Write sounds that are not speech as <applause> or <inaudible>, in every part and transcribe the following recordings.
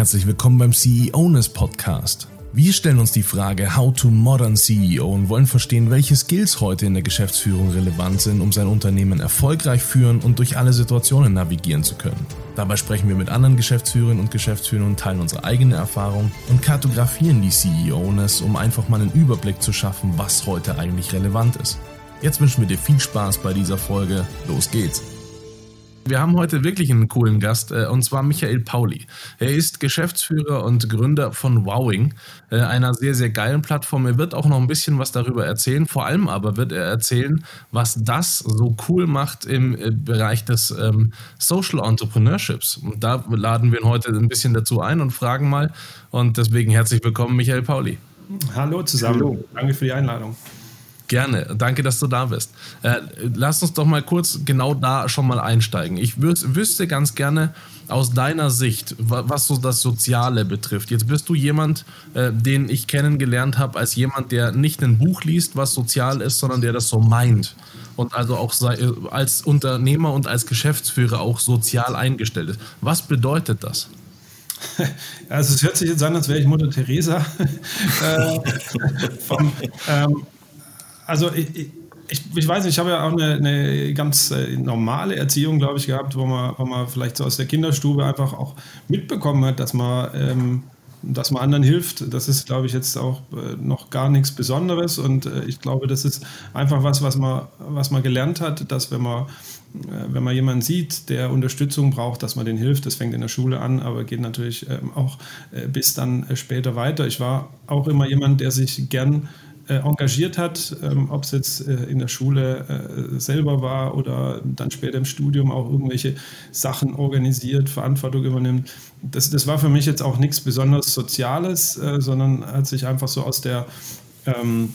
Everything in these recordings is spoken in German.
Herzlich willkommen beim CEOness Podcast. Wir stellen uns die Frage How to Modern CEO und wollen verstehen, welche Skills heute in der Geschäftsführung relevant sind, um sein Unternehmen erfolgreich führen und durch alle Situationen navigieren zu können. Dabei sprechen wir mit anderen Geschäftsführerinnen und Geschäftsführern und teilen unsere eigene Erfahrung und kartografieren die CEOness, um einfach mal einen Überblick zu schaffen, was heute eigentlich relevant ist. Jetzt wünschen wir dir viel Spaß bei dieser Folge. Los geht's! Wir haben heute wirklich einen coolen Gast, äh, und zwar Michael Pauli. Er ist Geschäftsführer und Gründer von Wowing, äh, einer sehr, sehr geilen Plattform. Er wird auch noch ein bisschen was darüber erzählen. Vor allem aber wird er erzählen, was das so cool macht im äh, Bereich des ähm, Social Entrepreneurships. Und da laden wir ihn heute ein bisschen dazu ein und fragen mal. Und deswegen herzlich willkommen, Michael Pauli. Hallo zusammen. Hallo. Danke für die Einladung. Gerne, danke, dass du da bist. Äh, lass uns doch mal kurz genau da schon mal einsteigen. Ich wüsste ganz gerne aus deiner Sicht, was so das Soziale betrifft. Jetzt bist du jemand, äh, den ich kennengelernt habe, als jemand, der nicht ein Buch liest, was sozial ist, sondern der das so meint. Und also auch als Unternehmer und als Geschäftsführer auch sozial eingestellt ist. Was bedeutet das? <laughs> Also es hört sich jetzt an, als wäre ich Mutter Teresa. <laughs> äh, vom, ähm, also ich, ich, ich, weiß nicht, ich habe ja auch eine, eine ganz äh, normale Erziehung, glaube ich, gehabt, wo man, wo man vielleicht so aus der Kinderstube einfach auch mitbekommen hat, dass man, ähm, dass man anderen hilft. Das ist, glaube ich, jetzt auch äh, noch gar nichts Besonderes. Und äh, ich glaube, das ist einfach was, was man, was man gelernt hat, dass wenn man wenn man jemanden sieht, der Unterstützung braucht, dass man den hilft. Das fängt in der Schule an, aber geht natürlich ähm, auch bis dann später weiter. Ich war auch immer jemand, der sich gern engagiert hat, ähm, ob es jetzt äh, in der Schule äh, selber war oder dann später im Studium auch irgendwelche Sachen organisiert, Verantwortung übernimmt. Das, das war für mich jetzt auch nichts besonders Soziales, äh, sondern hat sich einfach so aus der ähm,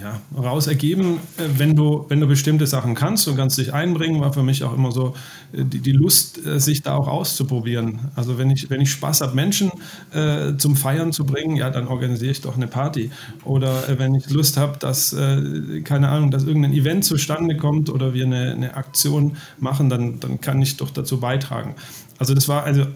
ja, raus ergeben, äh, wenn du, wenn du bestimmte Sachen kannst und kannst dich einbringen, war für mich auch immer so äh, die, die Lust, äh, sich da auch auszuprobieren. Also wenn ich, wenn ich Spaß habe, Menschen äh, zum Feiern zu bringen, ja, dann organisiere ich doch eine Party. Oder äh, wenn ich Lust habe, dass, äh, keine Ahnung, dass irgendein Event zustande kommt oder wir eine, eine Aktion machen, dann, dann kann ich doch dazu beitragen. Also das war also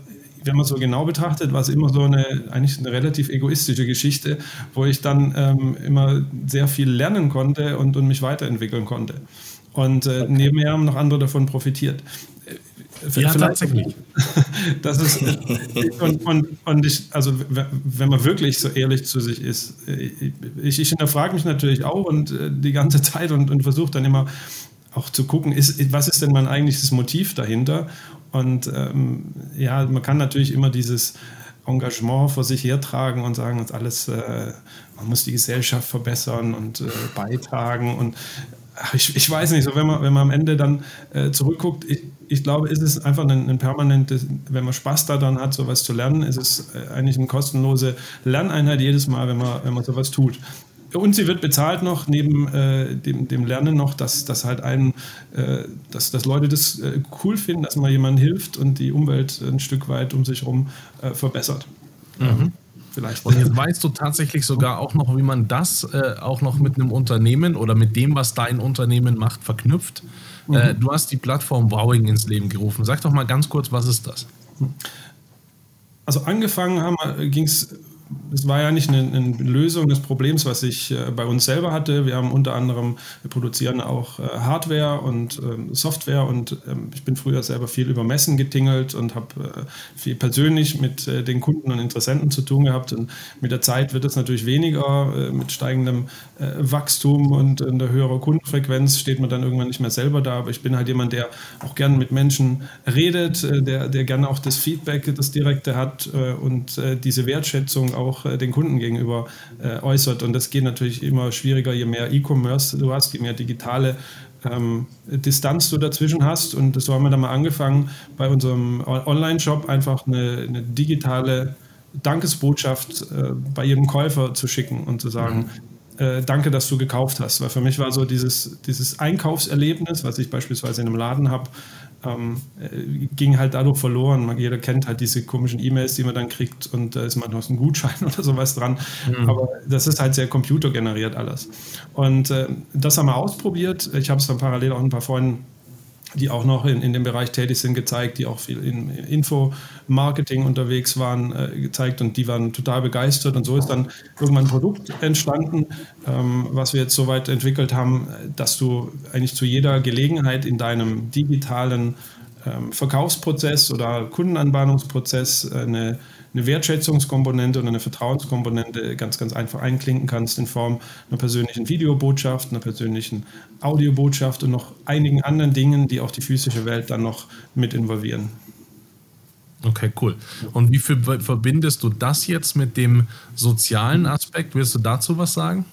wenn man so genau betrachtet, war es immer so eine, eigentlich eine relativ egoistische Geschichte, wo ich dann ähm, immer sehr viel lernen konnte und, und mich weiterentwickeln konnte. Und äh, okay. nebenher haben noch andere davon profitiert. Ja, tatsächlich. <laughs> Das ist, und, und, und ich, also wenn man wirklich so ehrlich zu sich ist, äh, ich, ich hinterfrage mich natürlich auch und äh, die ganze Zeit und, und versuche dann immer auch zu gucken, ist, was ist denn mein eigentliches Motiv dahinter? Und ähm, ja, man kann natürlich immer dieses Engagement vor sich hertragen und sagen, das alles, äh, man muss die Gesellschaft verbessern und äh, beitragen. Und ich, ich weiß nicht, so wenn man, wenn man am Ende dann äh, zurückguckt, ich, ich glaube, ist es einfach ein, ein permanentes, wenn man Spaß daran hat, sowas zu lernen, ist es äh, eigentlich eine kostenlose Lerneinheit jedes Mal, wenn man, wenn man sowas tut. Und sie wird bezahlt noch neben äh, dem, dem, Lernen noch, dass, dass halt einen, äh, dass, dass Leute das äh, cool finden, dass man jemandem hilft und die Umwelt ein Stück weit um sich herum äh, verbessert. Mhm. Vielleicht. Und jetzt weißt du tatsächlich sogar auch noch, wie man das äh, auch noch mit einem Unternehmen oder mit dem, was dein Unternehmen macht, verknüpft. Äh, mhm. du hast die Plattform Wowing ins Leben gerufen. Sag doch mal ganz kurz, was ist das? Also angefangen ging es es war ja nicht eine, eine, Lösung des Problems, was ich äh, bei uns selber hatte. Wir haben unter anderem, wir produzieren auch äh, Hardware und äh, Software und ähm, ich bin früher selber viel über Messen getingelt und habe äh, viel persönlich mit äh, den Kunden und Interessenten zu tun gehabt. Und mit der Zeit wird es natürlich weniger. Äh, mit steigendem Wachstum und einer höheren Kundenfrequenz steht man dann irgendwann nicht mehr selber da. Aber ich bin halt jemand, der auch gerne mit Menschen redet, der, der gerne auch das Feedback, das Direkte hat und diese Wertschätzung auch auch äh, den Kunden gegenüber äh, äußert. Und das geht natürlich immer schwieriger, je mehr E-Commerce du hast, je mehr digitale ähm, Distanz du dazwischen hast. Und so haben wir dann mal angefangen, bei unserem Online-Shop einfach eine, eine, digitale Dankesbotschaft äh, bei jedem Käufer zu schicken und zu sagen, mhm. äh, danke, dass du gekauft hast. Weil für mich war so dieses, dieses Einkaufserlebnis, was ich beispielsweise in einem Laden habe, ähm, äh, ging halt dadurch verloren. Man, jeder kennt halt diese komischen E-Mails, die man dann kriegt und da ist manchmal ein Gutschein <laughs> oder sowas dran. Mhm. Aber das ist halt sehr computergeneriert alles. Und äh, das haben wir ausprobiert. Ich habe es dann parallel auch ein paar Freunden die auch noch in, in dem Bereich tätig sind, gezeigt, die auch viel in Info-Marketing unterwegs waren, äh, gezeigt und die waren total begeistert. Und so ist dann irgendwann ein Produkt entstanden, ähm, was wir jetzt so weit entwickelt haben, dass du eigentlich zu jeder Gelegenheit in deinem digitalen ähm, Verkaufsprozess oder Kundenanbahnungsprozess eine eine Wertschätzungskomponente und eine Vertrauenskomponente ganz, ganz einfach einklinken kannst in Form einer persönlichen Videobotschaft, einer persönlichen Audiobotschaft und noch einigen anderen Dingen, die auch die physische Welt dann noch mit involvieren. Okay, cool. Und wie viel verbindest du das jetzt mit dem sozialen Aspekt? Willst du dazu was sagen?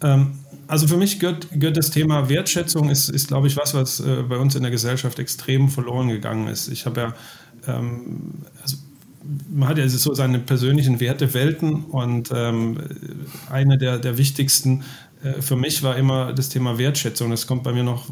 Ähm, also für mich gehört, gehört, das Thema Wertschätzung, ist, ist glaube ich, was, was äh, bei uns in der Gesellschaft extrem verloren gegangen ist. Ich habe ja, ähm, also man hat ja so seine persönlichen Wertewelten und ähm, eine der, der wichtigsten äh, für mich war immer das Thema Wertschätzung. Das kommt bei mir noch,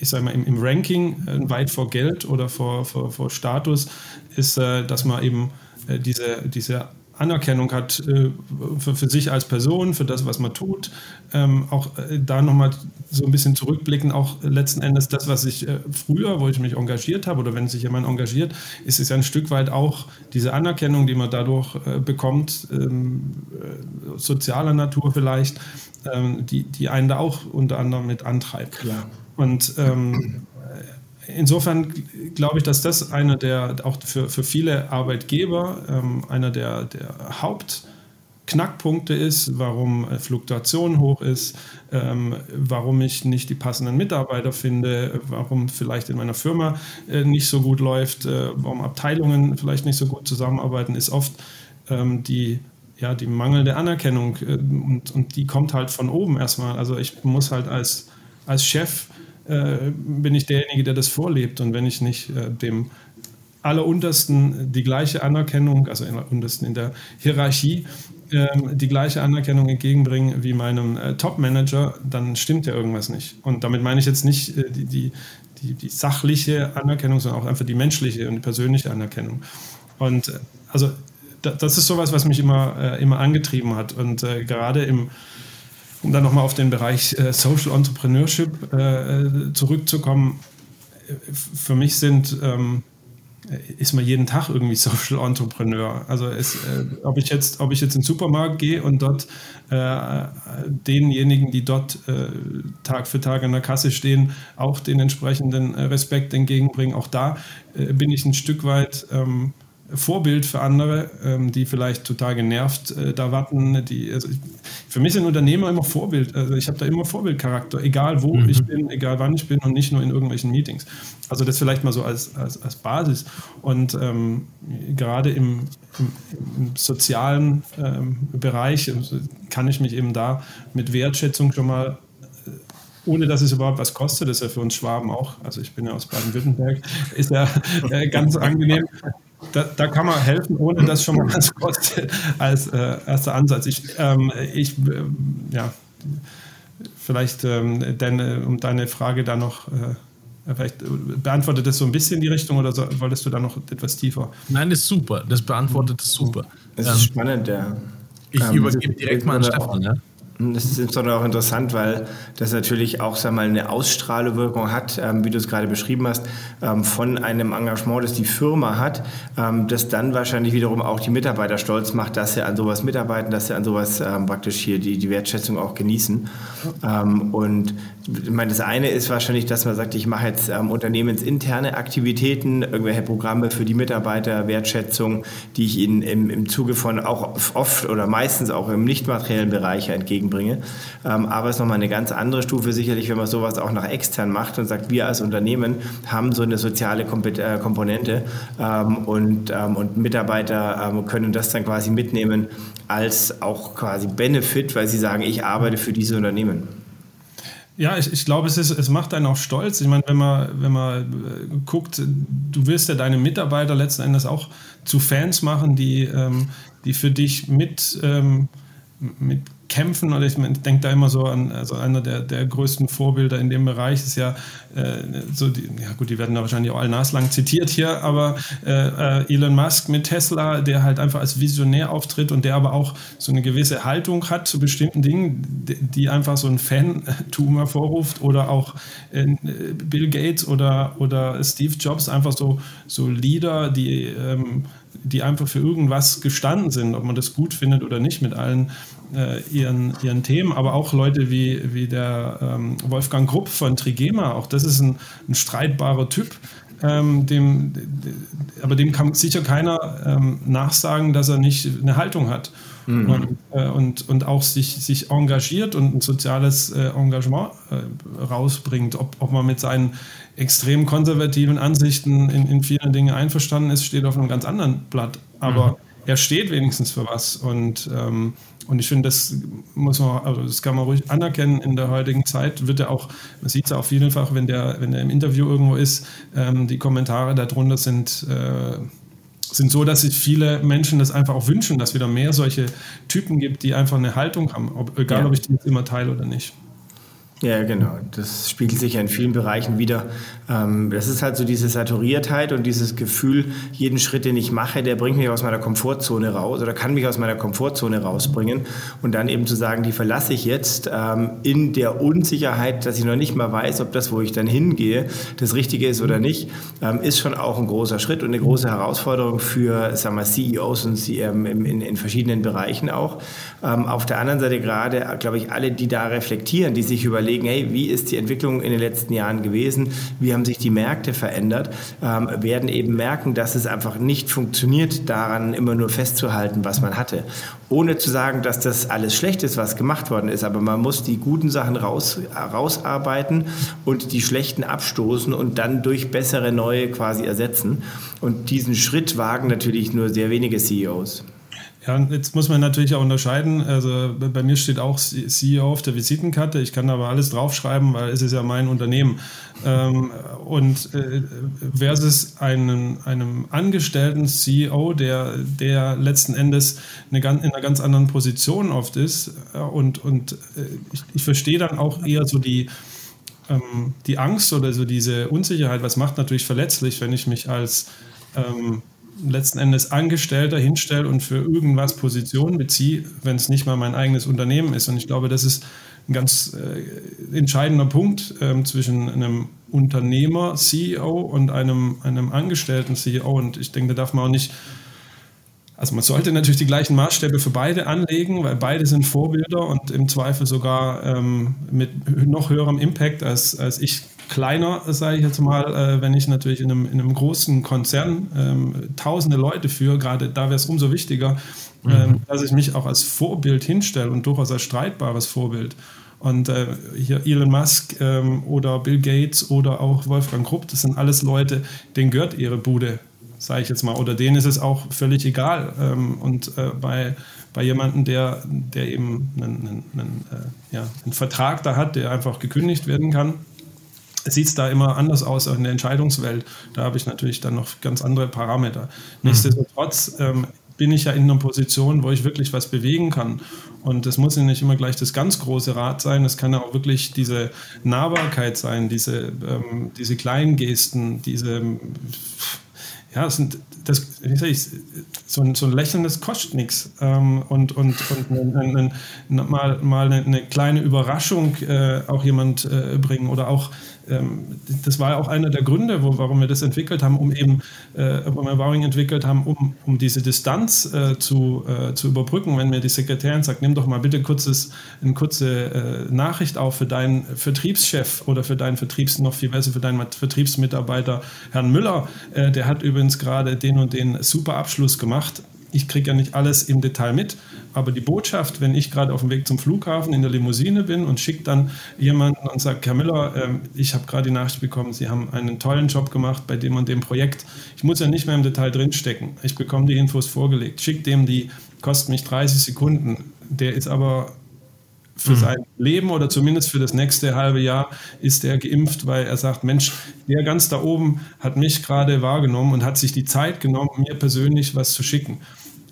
ich sage mal, im, im Ranking äh, weit vor Geld oder vor, vor, vor Status, ist, äh, dass man eben äh, diese, diese Anerkennung hat äh, für, für, sich als Person, für das, was man tut. Ähm, auch äh, da nochmal so ein bisschen zurückblicken, auch letzten Endes das, was ich äh, früher, wo ich mich engagiert habe oder wenn sich jemand engagiert, ist es ja ein Stück weit auch diese Anerkennung, die man dadurch äh, bekommt, ähm, äh, sozialer Natur vielleicht, ähm, die, die einen da auch unter anderem mit antreibt. Klar. Und ähm, insofern glaube ich, dass das einer der, auch für, für viele Arbeitgeber, ähm, einer der, der Hauptknackpunkte ist, warum Fluktuation hoch ist, ähm, warum ich nicht die passenden Mitarbeiter finde, warum vielleicht in meiner Firma äh, nicht so gut läuft, äh, warum Abteilungen vielleicht nicht so gut zusammenarbeiten, ist oft ähm, die ja, die mangelnde Anerkennung äh, und, und die kommt halt von oben erstmal. Also ich muss halt als, als Chef äh, bin ich derjenige, der das vorlebt. Und wenn ich nicht äh, dem Alleruntersten die gleiche Anerkennung, also untersten in der Hierarchie, ähm, die gleiche Anerkennung entgegenbringe wie meinem äh, Top-Manager, dann stimmt ja irgendwas nicht. Und damit meine ich jetzt nicht äh, die, die, die, die, sachliche Anerkennung, sondern auch einfach die menschliche und die persönliche Anerkennung. Und also das ist sowas, was mich immer, immer angetrieben hat. Und gerade im um dann nochmal auf den Bereich äh, Social Entrepreneurship äh, zurückzukommen, für mich sind, ähm, ist man jeden Tag irgendwie <laughs> Social Entrepreneur. Also es, äh, ob, ich jetzt, ob ich jetzt in den Supermarkt gehe und dort äh, denjenigen, die dort äh, Tag für Tag an der Kasse stehen, auch den entsprechenden äh, Respekt entgegenbringen, auch da bin ich ein Stück weit... Ähm, Vorbild für andere, ähm, die vielleicht total genervt äh, da warten. Die, also ich, für mich sind Unternehmer immer Vorbild. Also ich habe da immer Vorbildcharakter, egal wo mhm. ich bin, egal wann ich bin und nicht nur in irgendwelchen Meetings. Also das vielleicht mal so als, als, als Basis. Und ähm, gerade im, im, im sozialen ähm, Bereich also kann ich mich eben da mit Wertschätzung schon mal äh, ohne dass es überhaupt was kostet, das ist ja für uns Schwaben auch, also ich bin ja aus Baden-Württemberg, <laughs> ist ja äh, ganz angenehm, da, da, kann man helfen, ohne dass schon mal kostet, als äh, erster Ansatz. Ich, ähm, ich äh, ja, vielleicht, ähm, denn, äh, um deine Frage da noch, äh, vielleicht beantwortet das so ein bisschen die Richtung oder so, wolltest du da noch etwas tiefer? Nein, das ist super, das beantwortet es super. Es ist ähm, spannend, ja. Ich ähm, übergebe direkt mal an Stefan, ja. Das ist insbesondere auch interessant, weil das natürlich auch sag mal, eine Ausstrahlewirkung hat, ähm, wie du es gerade beschrieben hast, ähm, von einem Engagement, das die Firma hat, ähm, das dann wahrscheinlich wiederum auch die Mitarbeiter stolz macht, dass sie an sowas mitarbeiten, dass sie an sowas ähm, praktisch hier die, die Wertschätzung auch genießen. Ähm, und ich meine, das eine ist wahrscheinlich, dass man sagt, ich mache jetzt ähm, unternehmensinterne Aktivitäten, irgendwelche Programme für die Mitarbeiter, Wertschätzung, die ich ihnen im, im Zuge von auch oft oder meistens auch im nicht materiellen Bereich entgegenbringe. Ähm, aber es ist nochmal eine ganz andere Stufe sicherlich, wenn man sowas auch nach extern macht und sagt, wir als Unternehmen haben so eine soziale äh, Komponente ähm, und, ähm, und Mitarbeiter können das dann quasi mitnehmen als auch quasi Benefit, weil sie sagen, ich arbeite für diese Unternehmen. Ja, ich, ich glaube, es, ist, es macht einen auch stolz. Ich meine, wenn man, wenn man äh, guckt, du wirst ja deine Mitarbeiter letzten Endes auch zu Fans machen, die, ähm, die für dich mit, ähm, mit kämpfen. Oder ich, ich denke da immer so an, also einer der, der größten Vorbilder in dem Bereich ist ja äh, so, die, ja gut, die werden da wahrscheinlich auch all naslang zitiert hier, aber äh, äh, Elon Musk mit Tesla, der halt einfach als Visionär auftritt und der aber auch so eine gewisse Haltung hat zu bestimmten Dingen, die, die einfach so ein Fantum hervorruft oder auch äh, Bill Gates oder, oder Steve Jobs, einfach so, so Leader, die ähm, die einfach für irgendwas gestanden sind, ob man das gut findet oder nicht mit allen äh, ihren, ihren Themen, aber auch Leute wie, wie der ähm, Wolfgang Grupp von Trigema, auch das ist ein, ein streitbarer Typ, ähm, dem, aber dem kann sicher keiner ähm, nachsagen, dass er nicht eine Haltung hat mhm. und, äh, und, und auch sich, sich engagiert und ein soziales äh, Engagement äh, rausbringt. Ob, ob man mit seinen extrem konservativen Ansichten in, in vielen Dingen einverstanden ist, steht auf einem ganz anderen Blatt. Aber mhm. er steht wenigstens für was und ähm, und ich finde, das muss man, also das kann man ruhig anerkennen in der heutigen Zeit. Wird ja auch, man sieht es ja auch vielfach, wenn der, wenn der im Interview irgendwo ist, ähm, die Kommentare darunter sind, äh, sind so, dass sich viele Menschen das einfach auch wünschen, dass wieder mehr solche Typen gibt, die einfach eine Haltung haben, ob, egal ja. ob ich die jetzt immer teile oder nicht. Ja, genau. Das spiegelt sich ja in vielen Bereichen wieder. Ähm, das ist halt so diese Saturiertheit und dieses Gefühl, jeden Schritt, den ich mache, der bringt mich aus meiner Komfortzone raus oder kann mich aus meiner Komfortzone rausbringen. Und dann eben zu sagen, die verlasse ich jetzt ähm, in der Unsicherheit, dass ich noch nicht mal weiß, ob das, wo ich dann hingehe, das Richtige ist oder nicht, ähm, ist schon auch ein großer Schritt und eine große Herausforderung für sagen wir, CEOs und in, in verschiedenen Bereichen auch. Auf der anderen Seite gerade, glaube ich, alle, die da reflektieren, die sich überlegen, überlegen, hey, wie ist die Entwicklung in den letzten Jahren gewesen, wie haben sich die Märkte verändert, ähm, werden eben merken, dass es einfach nicht funktioniert, daran immer nur festzuhalten, was man hatte. Ohne zu sagen, dass das alles schlecht ist, was gemacht worden ist, aber man muss die guten Sachen raus, rausarbeiten und die schlechten abstoßen und dann durch bessere neue quasi ersetzen. Und diesen Schritt wagen natürlich nur sehr wenige CEOs. Ja, jetzt muss man natürlich auch unterscheiden. Also bei mir steht auch CEO auf der Visitenkarte. Ich kann aber alles draufschreiben, weil es ist ja mein Unternehmen. Ähm, und äh, versus einem, einem angestellten CEO, der, der letzten Endes eine, in einer ganz anderen Position oft ist. Und, und äh, ich, ich verstehe dann auch eher so die, ähm, die Angst oder so diese Unsicherheit. Was macht natürlich verletzlich, wenn ich mich als ähm, letzten Endes Angestellter hinstelle und für irgendwas Position beziehe, wenn es nicht mal mein eigenes Unternehmen ist. Und ich glaube, das ist ein ganz äh, entscheidender Punkt ähm, zwischen einem Unternehmer, CEO und einem, einem Angestellten CEO. Und ich denke, da darf man auch nicht, also man sollte natürlich die gleichen Maßstäbe für beide anlegen, weil beide sind Vorbilder und im Zweifel sogar ähm, mit noch höherem Impact als, als ich kleiner, sage ich jetzt mal, äh, wenn ich natürlich in einem, in einem großen Konzern ähm, tausende Leute führe, gerade da wäre es umso wichtiger, mhm. ähm, dass ich mich auch als Vorbild hinstelle und durchaus als streitbares Vorbild. Und äh, hier Elon Musk ähm, oder Bill Gates oder auch Wolfgang Krupp, das sind alles Leute, denen gehört ihre Bude, sage ich jetzt mal. Oder denen ist es auch völlig egal. Ähm, und äh, bei, bei jemandem, der, der eben einen, einen, einen, äh, ja, einen Vertrag da hat, der einfach gekündigt werden kann, sieht es da immer anders aus in der Entscheidungswelt. Da habe ich natürlich dann noch ganz andere Parameter. Mhm. Nichtsdestotrotz ähm, bin ich ja in einer Position, wo ich wirklich was bewegen kann. Und das muss ja nicht immer gleich das ganz große Rad sein, es kann ja auch wirklich diese Nahbarkeit sein, diese, ähm, diese kleinen Gesten, diese, ja, sind, das, ich, so, ein, so ein Lächeln, das kostet nichts. Ähm, und und, und ein, ein, mal, mal eine, eine, kleine Überraschung äh, auch jemand äh, bringen oder auch ähm, das war auch einer der Gründe, wo, warum wir das entwickelt haben, um eben, äh, warum wir Wowing entwickelt haben, um, um diese Distanz äh, zu, äh, zu überbrücken. Wenn mir die Sekretärin sagt, nimm doch mal bitte kurzes, eine kurze äh, Nachricht auf für deinen Vertriebschef oder für deinen Vertriebs, noch viel besser für deinen Vertriebsmitarbeiter, Herrn Müller, der hat übrigens gerade den und den super Abschluss gemacht ich kriege ja nicht alles im Detail mit, aber die Botschaft, wenn ich gerade auf dem Weg zum Flughafen in der Limousine bin und schicke dann jemanden und sagt, Herr Müller, äh, ich habe gerade die Nachricht bekommen, Sie haben einen tollen Job gemacht bei dem und dem Projekt. Ich muss ja nicht mehr im Detail drinstecken. Ich bekomme die Infos vorgelegt. Schick dem die, kostet mich 30 Sekunden. Der ist aber für mhm. sein Leben oder zumindest für das nächste halbe Jahr ist er geimpft, weil er sagt, Mensch, der ganz da oben hat mich gerade wahrgenommen und hat sich die Zeit genommen, mir persönlich was zu schicken.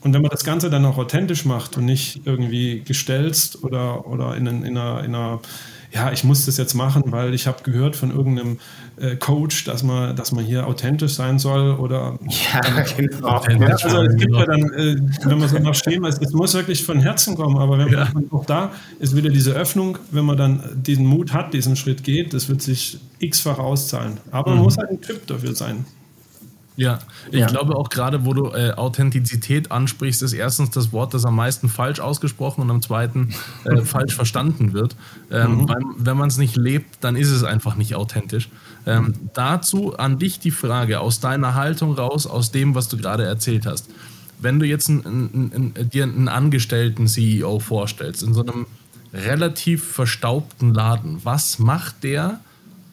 Und wenn man das Ganze dann auch authentisch macht und nicht irgendwie gestelzt oder, oder in, in, einer, in einer ja, ich muss das jetzt machen, weil ich habe gehört von irgendeinem äh, Coach, dass man, dass man hier authentisch sein soll oder ja, <laughs> <laughs> genau. Ja, also es gibt ja dann, äh, wenn man so nach Schema ist, es muss wirklich von Herzen kommen, aber wenn ja. man auch da ist wieder diese Öffnung, wenn man dann diesen Mut hat, diesen Schritt geht, das wird sich x-fach auszahlen. Aber man mhm. muss halt ein Typ dafür sein. Ja, ich ja. glaube auch gerade, wo du äh, Authentizität ansprichst, ist erstens das Wort, das am meisten falsch ausgesprochen und am zweiten äh, <laughs> falsch verstanden wird. Ähm, mhm. weil, wenn man es nicht lebt, dann ist es einfach nicht authentisch. Ähm, dazu an dich die Frage aus deiner Haltung raus, aus dem, was du gerade erzählt hast. Wenn du jetzt ein, ein, ein, dir einen angestellten CEO vorstellst, in so einem relativ verstaubten Laden, was macht der?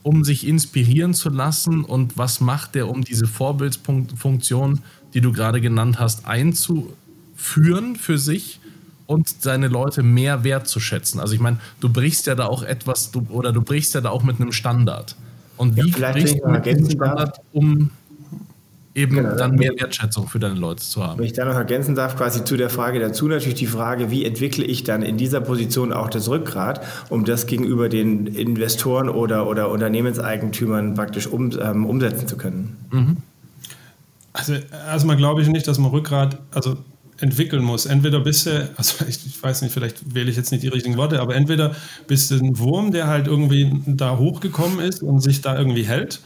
Um sich inspirieren zu lassen und was macht er, um diese Vorbildsfunktion, die du gerade genannt hast, einzuführen für sich und seine Leute mehr wertzuschätzen? Also ich meine, du brichst ja da auch etwas du, oder du brichst ja da auch mit einem Standard. Und wie ja, brichst du mit diesem Standard, um eben genau, dann mehr Wertschätzung für deine Leute zu haben. Wenn ich da noch ergänzen darf, quasi zu der Frage dazu natürlich die Frage, wie entwickle ich dann in dieser Position auch das Rückgrat, um das gegenüber den Investoren oder, oder Unternehmenseigentümern praktisch um, ähm, umsetzen zu können. Mhm. Also erstmal glaube ich nicht, dass man Rückgrat also entwickeln muss. Entweder bist du, also ich, ich, weiß nicht, vielleicht wähle ich jetzt nicht die richtigen Worte, aber entweder bist du ein Wurm, der halt irgendwie da hochgekommen ist und sich da irgendwie hält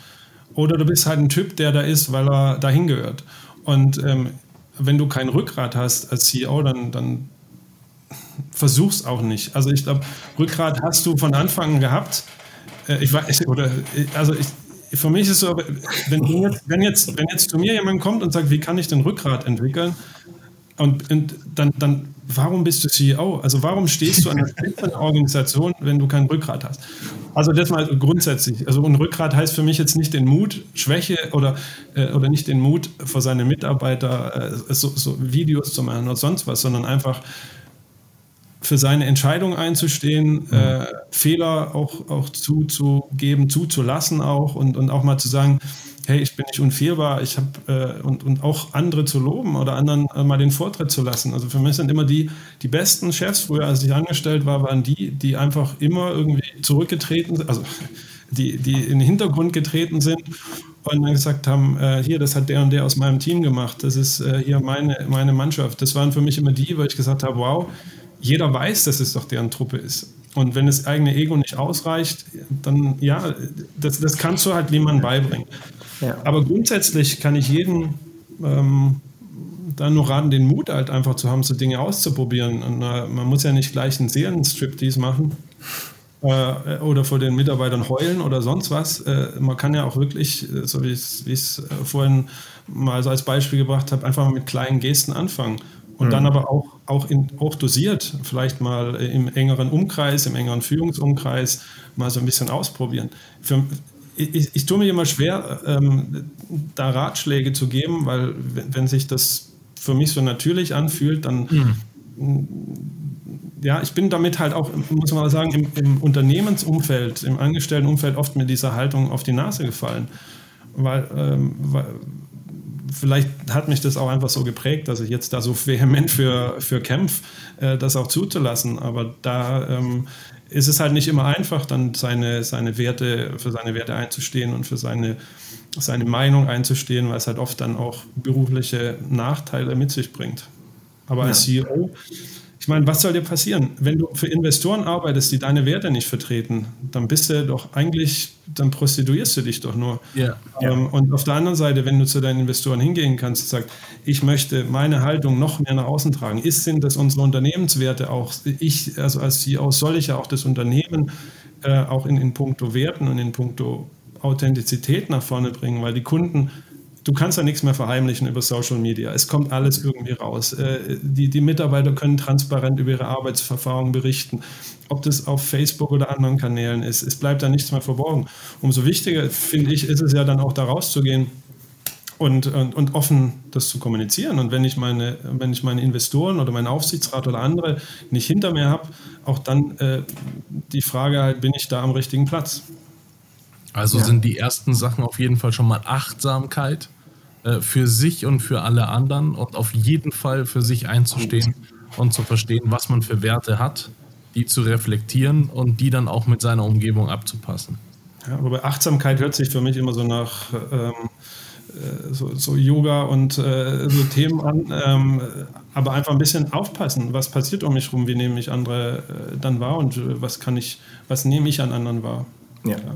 oder du bist halt ein Typ, der da ist, weil er dahin gehört. Und ähm, wenn du kein Rückgrat hast als CEO, dann, dann versuch's auch nicht. Also ich glaube, Rückgrat hast du von Anfang an gehabt. Äh, ich weiß, oder, also ich, für mich ist so, wenn jetzt, wenn, jetzt, wenn jetzt zu mir jemand kommt und sagt, wie kann ich den Rückgrat entwickeln, und, und dann, dann, warum bist du CEO? Also warum stehst du an der Spitze einer Organisation, wenn du kein Rückgrat hast? Also das mal grundsätzlich. Also ein Rückgrat heißt für mich jetzt nicht den Mut, Schwäche oder, äh, oder nicht den Mut vor seine Mitarbeiter äh, so, so Videos zu machen oder sonst was, sondern einfach für seine Entscheidung einzustehen, äh, Fehler auch, auch zuzugeben, zuzulassen auch und, und auch mal zu sagen, hey, ich bin nicht unfehlbar, ich habe äh, und, und auch andere zu loben oder anderen äh, mal den Vortritt zu lassen. Also für mich sind immer die, die besten Chefs früher, als ich angestellt war, waren die, die einfach immer irgendwie zurückgetreten sind, also <laughs> die, die in den Hintergrund getreten sind und dann gesagt haben, äh, hier, das hat der und der aus meinem Team gemacht, das ist äh, hier meine, meine Mannschaft. Das waren für mich immer die, weil ich gesagt habe, wow, jeder weiß, dass es doch deren Truppe ist. Und wenn das eigene Ego nicht ausreicht, dann ja, das, das kannst du halt niemandem beibringen. Ja. Aber grundsätzlich kann ich jeden ähm, dann nur raten, den Mut halt einfach zu haben, so Dinge auszuprobieren. Und äh, man muss ja nicht gleich einen Seelenstriptease machen äh, oder vor den Mitarbeitern heulen oder sonst was. Äh, man kann ja auch wirklich, äh, so wie ich es äh, vorhin mal so als Beispiel gebracht habe, einfach mal mit kleinen Gesten anfangen. Und mhm. dann aber auch, auch, in, auch dosiert, vielleicht mal im engeren Umkreis, im engeren Führungsumkreis mal so ein bisschen ausprobieren. Für, ich, ich tue mir immer schwer, ähm, da Ratschläge zu geben, weil wenn, sich das für mich so natürlich anfühlt, dann mhm. ja, ich bin damit halt auch, muss man mal sagen, im, im Unternehmensumfeld, im Angestelltenumfeld oft mit dieser Haltung auf die Nase gefallen. Weil, ähm, weil vielleicht hat mich das auch einfach so geprägt, dass ich jetzt da so vehement für, für kämpfe, äh, das auch zuzulassen. Aber da ähm, ist es halt nicht immer einfach, dann seine, seine Werte, für seine Werte einzustehen und für seine, seine Meinung einzustehen, weil es halt oft dann auch berufliche Nachteile mit sich bringt. Aber ja. als CEO ich meine, was soll dir passieren? Wenn du für Investoren arbeitest, die deine Werte nicht vertreten, dann bist du doch eigentlich, dann prostituierst du dich doch nur. Ja. Ähm, und auf der anderen Seite, wenn du zu deinen Investoren hingehen kannst und sagst, ich möchte meine Haltung noch mehr nach außen tragen, ist, sind das unsere Unternehmenswerte auch? Ich, also als CEO soll ich ja auch das Unternehmen äh, auch in, in puncto Werten und in puncto Authentizität nach vorne bringen, weil die Kunden du kannst ja nichts mehr verheimlichen über Social Media. Es kommt alles irgendwie raus. Äh, die, die Mitarbeiter können transparent über ihre Arbeitsverfahren berichten, ob das auf Facebook oder anderen Kanälen ist. Es bleibt da nichts mehr verborgen. Umso wichtiger, finde ich, ist es ja dann auch da rauszugehen und, und, und offen das zu kommunizieren. Und wenn ich meine, wenn ich meine Investoren oder meinen Aufsichtsrat oder andere nicht hinter mir habe, auch dann äh, die Frage halt, bin ich da am richtigen Platz? Also ja. sind die ersten Sachen auf jeden Fall schon mal Achtsamkeit, äh, für sich und für alle anderen und auf jeden Fall für sich einzustehen und zu verstehen, was man für Werte hat, die zu reflektieren und die dann auch mit seiner Umgebung abzupassen. Ja, aber Achtsamkeit hört sich für mich immer so nach ähm, äh, so, so, Yoga und äh, so Themen an, ähm, aber einfach ein bisschen aufpassen, was passiert um mich rum, wie nehme ich andere äh, dann wahr und äh, was kann ich, was nehme ich an anderen wahr. Ja. ja.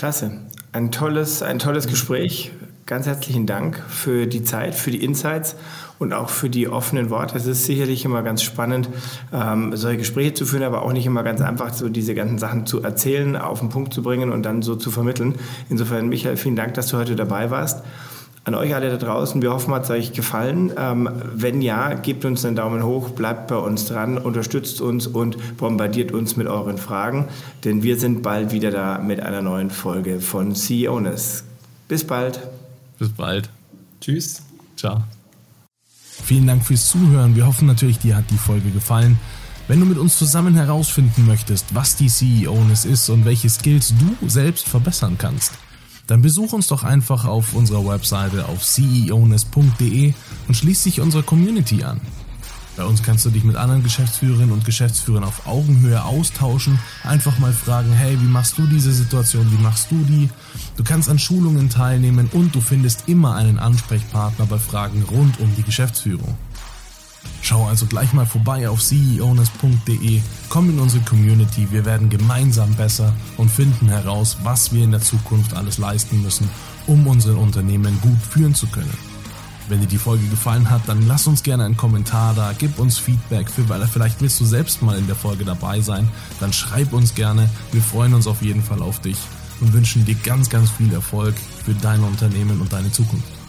Klasse. Ein tolles, ein tolles Gespräch. Ganz herzlichen Dank für die Zeit, für die Insights und auch für die offenen Worte. Es ist sicherlich immer ganz spannend, ähm, solche Gespräche zu führen, aber auch nicht immer ganz einfach, so diese ganzen Sachen zu erzählen, auf den Punkt zu bringen und dann so zu vermitteln. Insofern, Michael, vielen Dank, dass du heute dabei warst. An euch alle da draußen, wir hoffen, hat es euch gefallen. Ähm, wenn ja, gebt uns einen Daumen hoch, bleibt bei uns dran, unterstützt uns und bombardiert uns mit euren Fragen, denn wir sind bald wieder da mit einer neuen Folge von CEOness. Bis bald. Bis bald. Tschüss. Ciao. Vielen Dank fürs Zuhören. Wir hoffen natürlich, dir hat die Folge gefallen. Wenn du mit uns zusammen herausfinden möchtest, was die CEOness ist und welche Skills du selbst verbessern kannst, dann besuch uns doch einfach auf unserer Webseite auf ceoness.de und schließ dich unserer Community an. Bei uns kannst du dich mit anderen Geschäftsführerinnen und Geschäftsführern auf Augenhöhe austauschen, einfach mal fragen, hey, wie machst du diese Situation, wie machst du die? Du kannst an Schulungen teilnehmen und du findest immer einen Ansprechpartner bei Fragen rund um die Geschäftsführung. Schau also gleich mal vorbei auf ceowness.de, komm in unsere Community, wir werden gemeinsam besser und finden heraus, was wir in der Zukunft alles leisten müssen, um unsere Unternehmen gut führen zu können. Wenn dir die Folge gefallen hat, dann lass uns gerne einen Kommentar da, gib uns Feedback, für, weil vielleicht willst du selbst mal in der Folge dabei sein, dann schreib uns gerne, wir freuen uns auf jeden Fall auf dich und wünschen dir ganz, ganz viel Erfolg für dein Unternehmen und deine Zukunft.